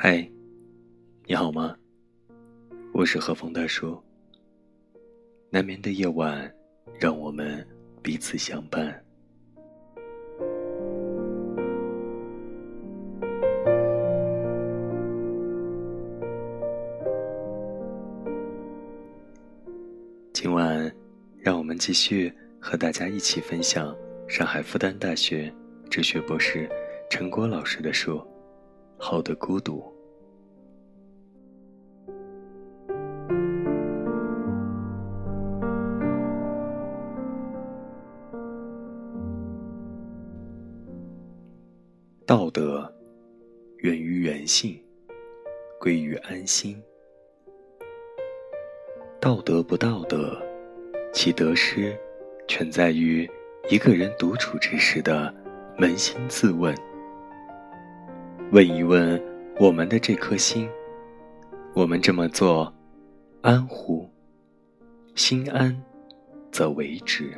嗨，你好吗？我是何风大叔。难眠的夜晚，让我们彼此相伴。今晚，让我们继续和大家一起分享上海复旦大学哲学博士陈果老师的书《好的孤独》。道德源于人性，归于安心。道德不道德，其得失，全在于一个人独处之时的扪心自问。问一问我们的这颗心：我们这么做，安乎？心安，则为之。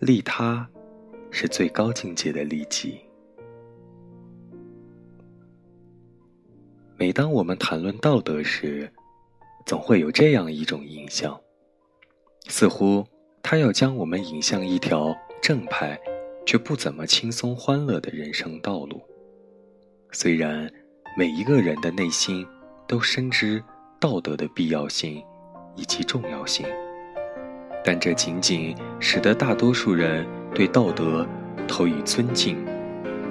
利他，是最高境界的利己。每当我们谈论道德时，总会有这样一种印象，似乎他要将我们引向一条正派却不怎么轻松欢乐的人生道路。虽然每一个人的内心都深知道德的必要性以及重要性。但这仅仅使得大多数人对道德投以尊敬，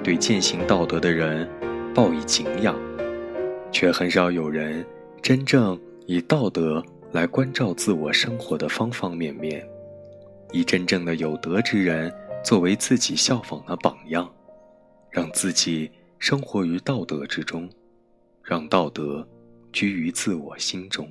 对践行道德的人报以敬仰，却很少有人真正以道德来关照自我生活的方方面面，以真正的有德之人作为自己效仿的榜样，让自己生活于道德之中，让道德居于自我心中。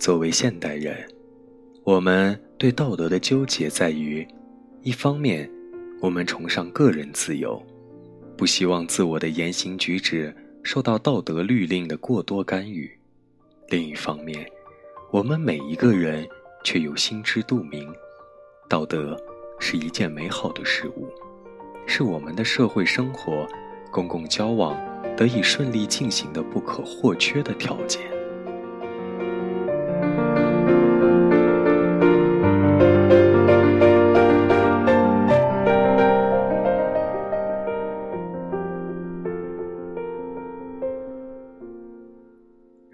作为现代人，我们对道德的纠结在于：一方面，我们崇尚个人自由，不希望自我的言行举止受到道德律令的过多干预；另一方面，我们每一个人却又心知肚明，道德是一件美好的事物，是我们的社会生活、公共交往得以顺利进行的不可或缺的条件。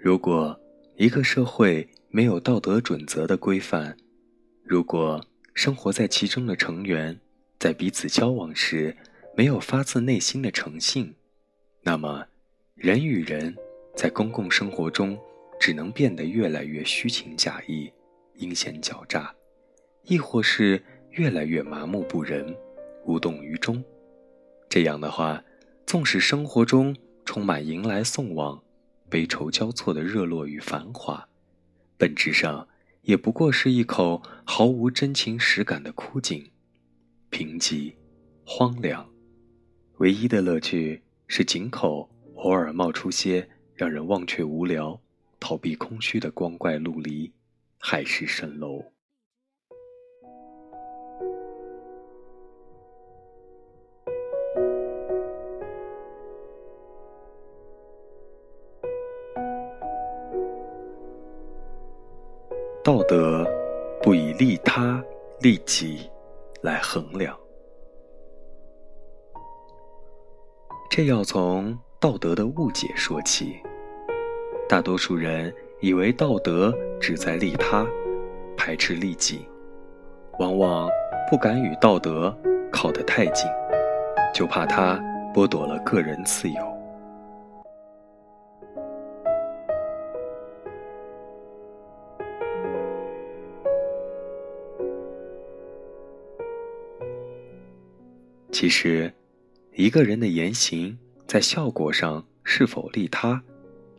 如果一个社会没有道德准则的规范，如果生活在其中的成员在彼此交往时没有发自内心的诚信，那么人与人在公共生活中只能变得越来越虚情假意、阴险狡诈，亦或是越来越麻木不仁、无动于衷。这样的话，纵使生活中充满迎来送往。悲愁交错的热络与繁华，本质上也不过是一口毫无真情实感的枯井，贫瘠、荒凉。唯一的乐趣是井口偶尔冒出些让人忘却无聊、逃避空虚的光怪陆离、海市蜃楼。道德不以利他利己来衡量，这要从道德的误解说起。大多数人以为道德只在利他，排斥利己，往往不敢与道德靠得太近，就怕他剥夺了个人自由。其实，一个人的言行在效果上是否利他，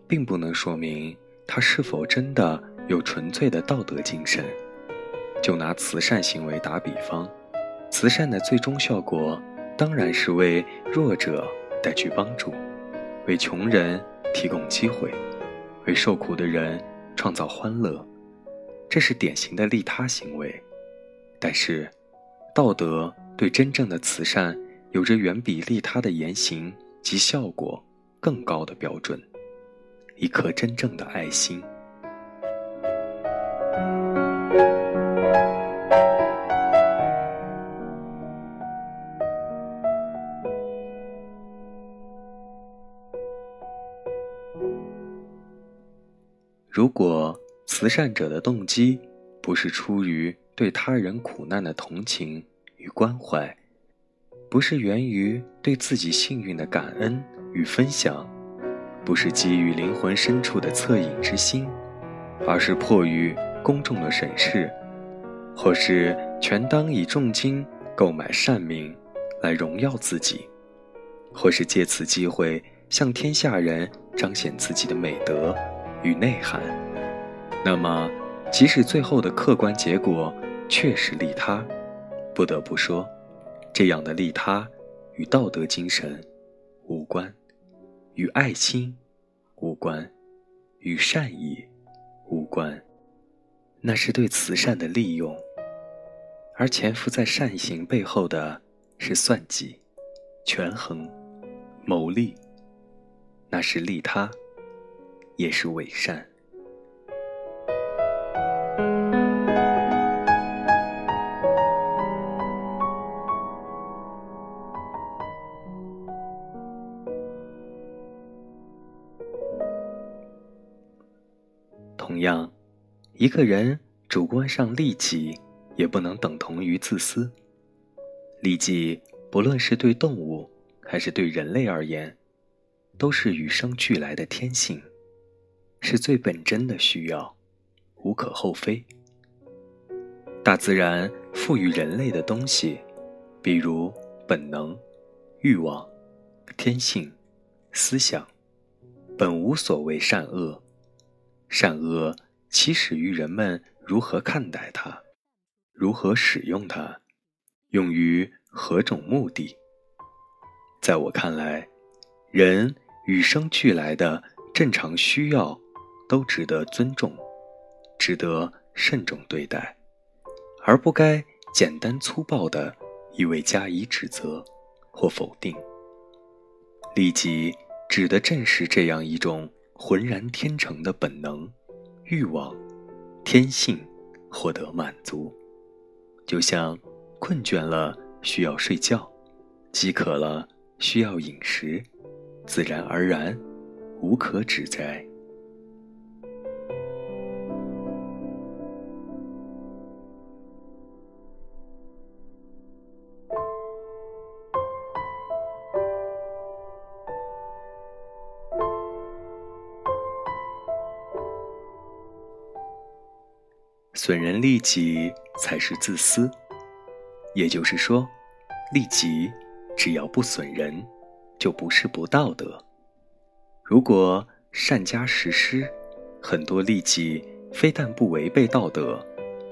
并不能说明他是否真的有纯粹的道德精神。就拿慈善行为打比方，慈善的最终效果当然是为弱者带去帮助，为穷人提供机会，为受苦的人创造欢乐，这是典型的利他行为。但是，道德对真正的慈善有着远比利他的言行及效果更高的标准，一颗真正的爱心。如果慈善者的动机不是出于对他人苦难的同情关怀，不是源于对自己幸运的感恩与分享，不是基于灵魂深处的恻隐之心，而是迫于公众的审视，或是权当以重金购买善名来荣耀自己，或是借此机会向天下人彰显自己的美德。与内涵，那么，即使最后的客观结果确实利他，不得不说，这样的利他与道德精神无关，与爱心无关，与善意无关，那是对慈善的利用，而潜伏在善行背后的是算计、权衡、谋利，那是利他。也是伪善。同样，一个人主观上利己，也不能等同于自私。利己，不论是对动物还是对人类而言，都是与生俱来的天性。是最本真的需要，无可厚非。大自然赋予人类的东西，比如本能、欲望、天性、思想，本无所谓善恶。善恶起始于人们如何看待它，如何使用它，用于何种目的。在我看来，人与生俱来的正常需要。都值得尊重，值得慎重对待，而不该简单粗暴的一味加以指责或否定。利己指的正是这样一种浑然天成的本能、欲望、天性，获得满足。就像困倦了需要睡觉，饥渴了需要饮食，自然而然，无可指摘。损人利己才是自私，也就是说，利己只要不损人，就不是不道德。如果善加实施，很多利己非但不违背道德，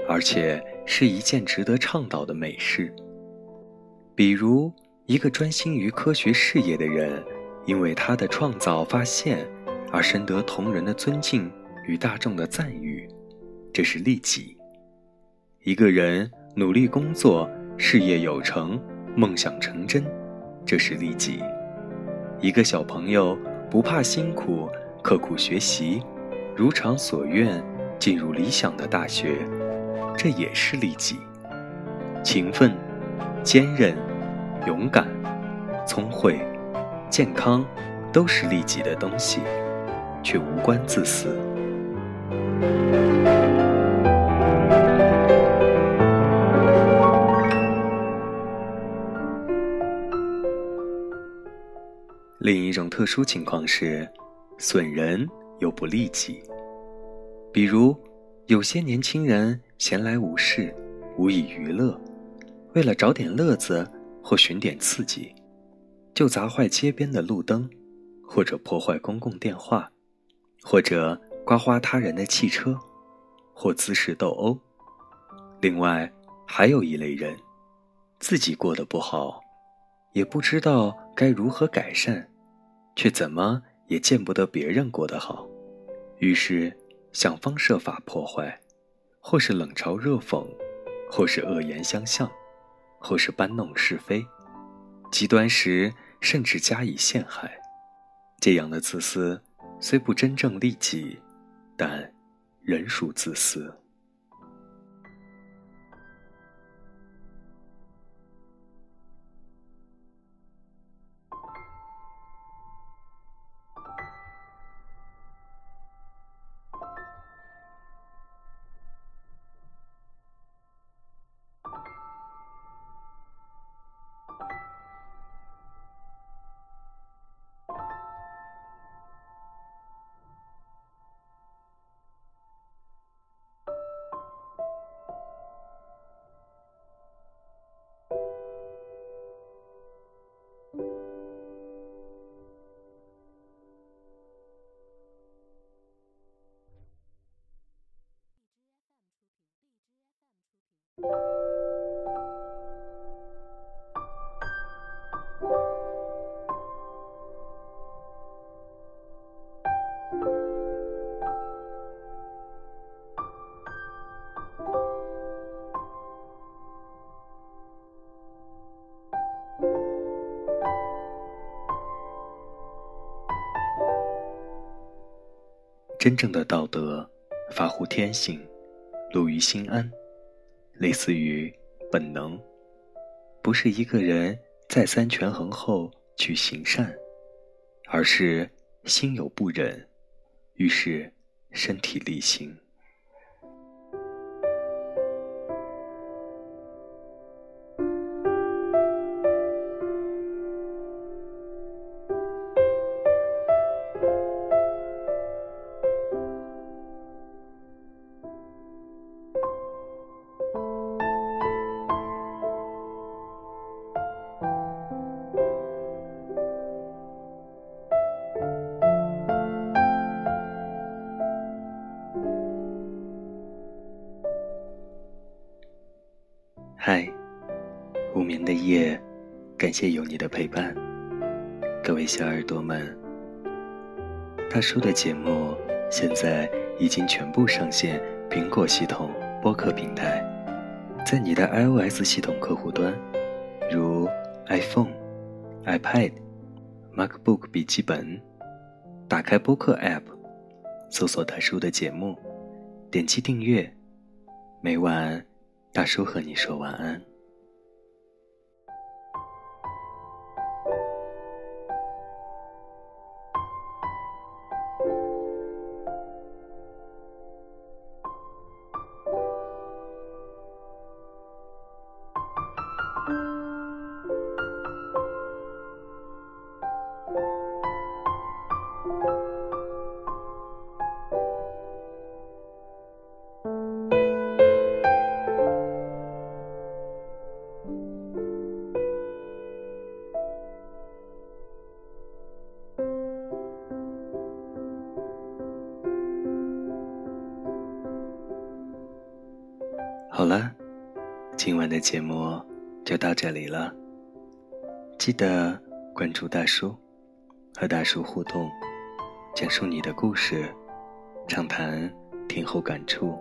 而且是一件值得倡导的美事。比如，一个专心于科学事业的人，因为他的创造发现而深得同仁的尊敬与大众的赞誉。这是利己。一个人努力工作，事业有成，梦想成真，这是利己。一个小朋友不怕辛苦，刻苦学习，如偿所愿进入理想的大学，这也是利己。勤奋、坚韧、勇敢、聪慧、健康，都是利己的东西，却无关自私。另一种特殊情况是，损人又不利己。比如，有些年轻人闲来无事，无以娱乐，为了找点乐子或寻点刺激，就砸坏街边的路灯，或者破坏公共电话，或者刮花他人的汽车，或滋事斗殴。另外，还有一类人，自己过得不好，也不知道该如何改善，却怎么也见不得别人过得好，于是想方设法破坏，或是冷嘲热讽，或是恶言相向，或是搬弄是非，极端时甚至加以陷害。这样的自私，虽不真正利己，但仍属自私。真正的道德，发乎天性，露于心安。类似于本能，不是一个人再三权衡后去行善，而是心有不忍，于是身体力行。谢有你的陪伴。各位小耳朵们，大叔的节目现在已经全部上线苹果系统播客平台，在你的 iOS 系统客户端，如 iPhone、iPad、MacBook 笔记本，打开播客 App，搜索大叔的节目，点击订阅，每晚。大叔和你说晚安。好了，今晚的节目就到这里了。记得关注大叔，和大叔互动，讲述你的故事，畅谈听后感触。